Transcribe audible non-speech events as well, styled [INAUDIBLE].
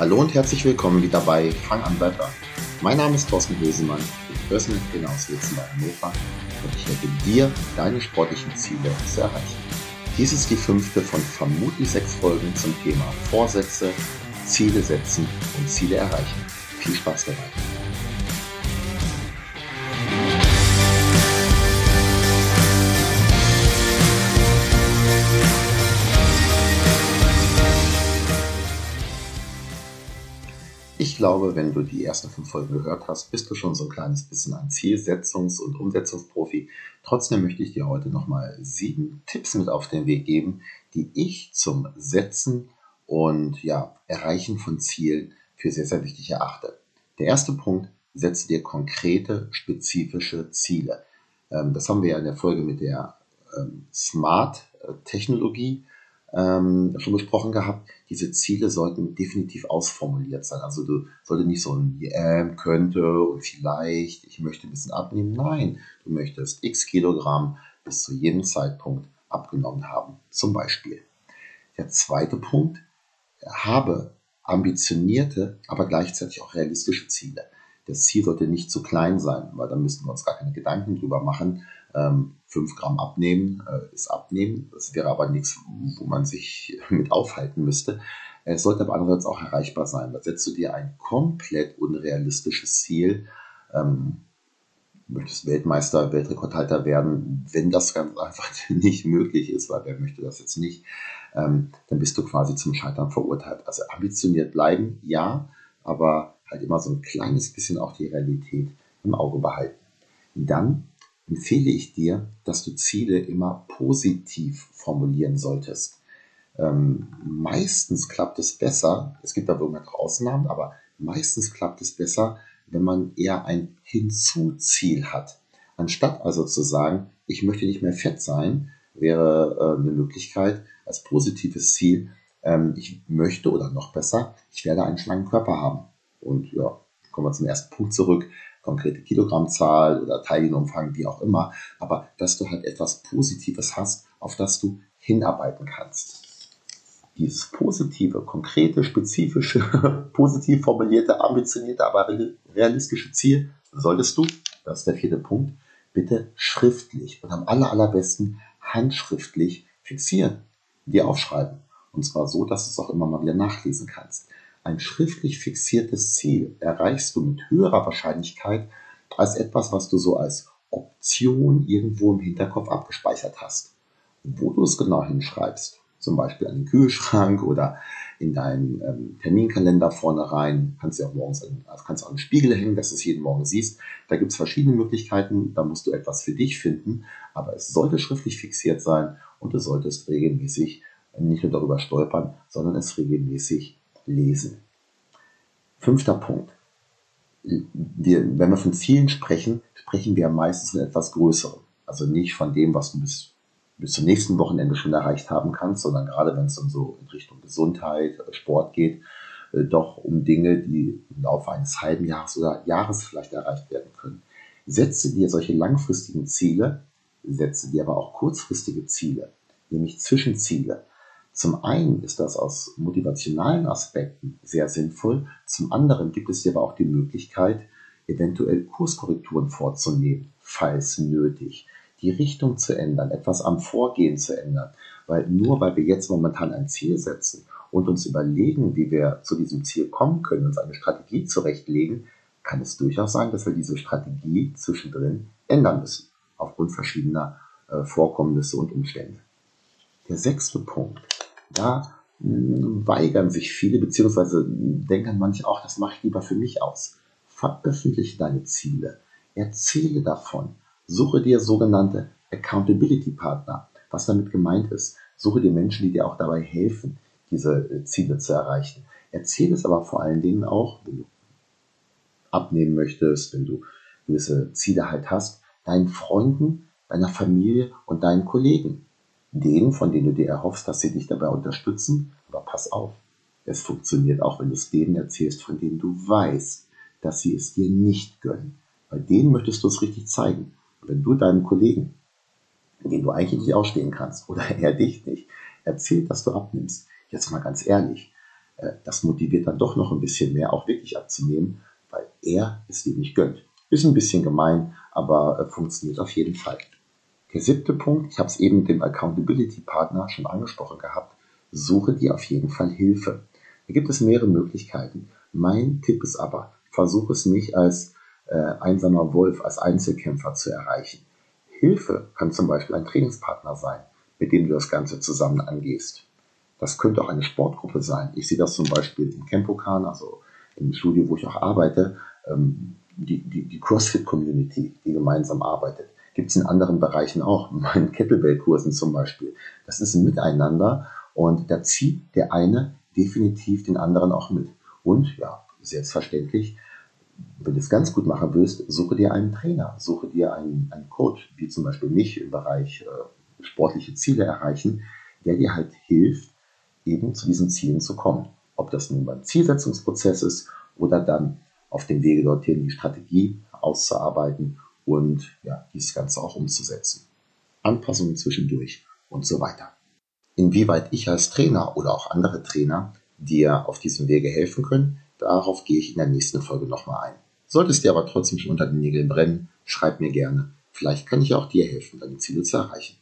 Hallo und herzlich willkommen wieder bei Fang an Wetter. Mein Name ist Thorsten Hösemann, ich bin Personal Trainer aus Wilzen bei Hannover und ich helfe dir, deine sportlichen Ziele zu erreichen. Dies ist die fünfte von vermutlich sechs Folgen zum Thema Vorsätze, Ziele setzen und Ziele erreichen. Viel Spaß dabei! Glaube, wenn du die ersten fünf Folgen gehört hast, bist du schon so ein kleines bisschen ein Zielsetzungs- und Umsetzungsprofi. Trotzdem möchte ich dir heute nochmal sieben Tipps mit auf den Weg geben, die ich zum Setzen und ja, Erreichen von Zielen für sehr, sehr wichtig erachte. Der erste Punkt, setze dir konkrete, spezifische Ziele. Ähm, das haben wir ja in der Folge mit der ähm, Smart-Technologie ähm, schon besprochen gehabt, diese Ziele sollten definitiv ausformuliert sein. Also du solltest nicht so ein ähm, könnte und vielleicht, ich möchte ein bisschen abnehmen. Nein, du möchtest x Kilogramm bis zu jedem Zeitpunkt abgenommen haben. Zum Beispiel. Der zweite Punkt, habe ambitionierte, aber gleichzeitig auch realistische Ziele. Das Ziel sollte nicht zu klein sein, weil dann müssten wir uns gar keine Gedanken drüber machen, ähm, 5 Gramm abnehmen äh, ist abnehmen. Das wäre aber nichts, wo man sich [LAUGHS] mit aufhalten müsste. Es sollte aber andererseits auch erreichbar sein. Da setzt du dir ein komplett unrealistisches Ziel. Ähm, möchtest Weltmeister, Weltrekordhalter werden, wenn das ganz einfach [LAUGHS] nicht möglich ist, weil wer möchte das jetzt nicht, ähm, dann bist du quasi zum Scheitern verurteilt. Also ambitioniert bleiben, ja, aber halt immer so ein kleines bisschen auch die Realität im Auge behalten. Dann empfehle ich dir, dass du Ziele immer positiv formulieren solltest. Ähm, meistens klappt es besser, es gibt da irgendwann Ausnahmen, aber meistens klappt es besser, wenn man eher ein Hinzuziel hat. Anstatt also zu sagen, ich möchte nicht mehr fett sein, wäre äh, eine Möglichkeit als positives Ziel, ähm, ich möchte oder noch besser, ich werde einen schlanken Körper haben. Und ja, kommen wir zum ersten Punkt zurück konkrete Kilogrammzahl oder Teilchenumfang, wie auch immer, aber dass du halt etwas Positives hast, auf das du hinarbeiten kannst. Dieses positive, konkrete, spezifische, [LAUGHS] positiv formulierte, ambitionierte, aber realistische Ziel solltest du, das ist der vierte Punkt, bitte schriftlich und am aller, allerbesten handschriftlich fixieren, dir aufschreiben. Und zwar so, dass du es auch immer mal wieder nachlesen kannst. Ein schriftlich fixiertes Ziel erreichst du mit höherer Wahrscheinlichkeit als etwas, was du so als Option irgendwo im Hinterkopf abgespeichert hast. Wo du es genau hinschreibst, zum Beispiel an den Kühlschrank oder in deinen ähm, Terminkalender vorne rein, kannst du auch morgens an, also kannst auch einen Spiegel hängen, dass du es jeden Morgen siehst. Da gibt es verschiedene Möglichkeiten, da musst du etwas für dich finden, aber es sollte schriftlich fixiert sein und du solltest regelmäßig nicht nur darüber stolpern, sondern es regelmäßig lesen. Fünfter Punkt. Wir, wenn wir von Zielen sprechen, sprechen wir meistens von etwas Größerem. Also nicht von dem, was du bis, bis zum nächsten Wochenende schon erreicht haben kannst, sondern gerade wenn es dann so in Richtung Gesundheit, äh, Sport geht, äh, doch um Dinge, die im Laufe eines halben Jahres oder Jahres vielleicht erreicht werden können. Setze dir solche langfristigen Ziele, setze dir aber auch kurzfristige Ziele, nämlich Zwischenziele. Zum einen ist das aus motivationalen Aspekten sehr sinnvoll, zum anderen gibt es hier aber auch die Möglichkeit, eventuell Kurskorrekturen vorzunehmen, falls nötig, die Richtung zu ändern, etwas am Vorgehen zu ändern, weil nur weil wir jetzt momentan ein Ziel setzen und uns überlegen, wie wir zu diesem Ziel kommen können, uns eine Strategie zurechtlegen, kann es durchaus sein, dass wir diese Strategie zwischendrin ändern müssen, aufgrund verschiedener äh, Vorkommnisse und Umstände. Der sechste Punkt da hm, weigern sich viele, beziehungsweise denken manche auch, das mache ich lieber für mich aus. Veröffentliche deine Ziele. Erzähle davon. Suche dir sogenannte Accountability Partner. Was damit gemeint ist, suche dir Menschen, die dir auch dabei helfen, diese äh, Ziele zu erreichen. Erzähle es aber vor allen Dingen auch, wenn du abnehmen möchtest, wenn du gewisse Ziele halt hast, deinen Freunden, deiner Familie und deinen Kollegen denen, von denen du dir erhoffst, dass sie dich dabei unterstützen. Aber pass auf, es funktioniert auch, wenn du es denen erzählst, von denen du weißt, dass sie es dir nicht gönnen. Bei denen möchtest du es richtig zeigen. Wenn du deinem Kollegen, den du eigentlich nicht ausstehen kannst, oder [LAUGHS] er dich nicht, erzählt, dass du abnimmst, jetzt mal ganz ehrlich, äh, das motiviert dann doch noch ein bisschen mehr, auch wirklich abzunehmen, weil er es dir nicht gönnt. Ist ein bisschen gemein, aber äh, funktioniert auf jeden Fall. Der siebte Punkt, ich habe es eben mit dem Accountability Partner schon angesprochen gehabt, suche dir auf jeden Fall Hilfe. Da gibt es mehrere Möglichkeiten. Mein Tipp ist aber, versuche es nicht als äh, einsamer Wolf, als Einzelkämpfer zu erreichen. Hilfe kann zum Beispiel ein Trainingspartner sein, mit dem du das Ganze zusammen angehst. Das könnte auch eine Sportgruppe sein. Ich sehe das zum Beispiel im Campokan, also im Studio, wo ich auch arbeite, ähm, die, die, die CrossFit-Community, die gemeinsam arbeitet. Gibt es in anderen Bereichen auch, [LAUGHS] in meinen Kettlebell-Kursen zum Beispiel. Das ist ein Miteinander und da zieht der eine definitiv den anderen auch mit. Und ja, selbstverständlich, wenn du es ganz gut machen willst, suche dir einen Trainer, suche dir einen, einen Coach, wie zum Beispiel mich im Bereich äh, sportliche Ziele erreichen, der dir halt hilft, eben zu diesen Zielen zu kommen. Ob das nun beim Zielsetzungsprozess ist oder dann auf dem Wege dorthin die Strategie auszuarbeiten und ja, dieses Ganze auch umzusetzen. Anpassungen zwischendurch und so weiter. Inwieweit ich als Trainer oder auch andere Trainer dir auf diesem Wege helfen können, darauf gehe ich in der nächsten Folge nochmal ein. Solltest dir aber trotzdem schon unter den Nägeln brennen, schreib mir gerne. Vielleicht kann ich auch dir helfen, deine Ziele zu erreichen.